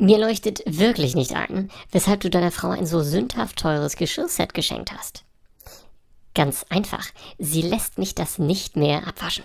Mir leuchtet wirklich nicht ein, weshalb du deiner Frau ein so sündhaft teures Geschirrset geschenkt hast. Ganz einfach, sie lässt mich das nicht mehr abwaschen.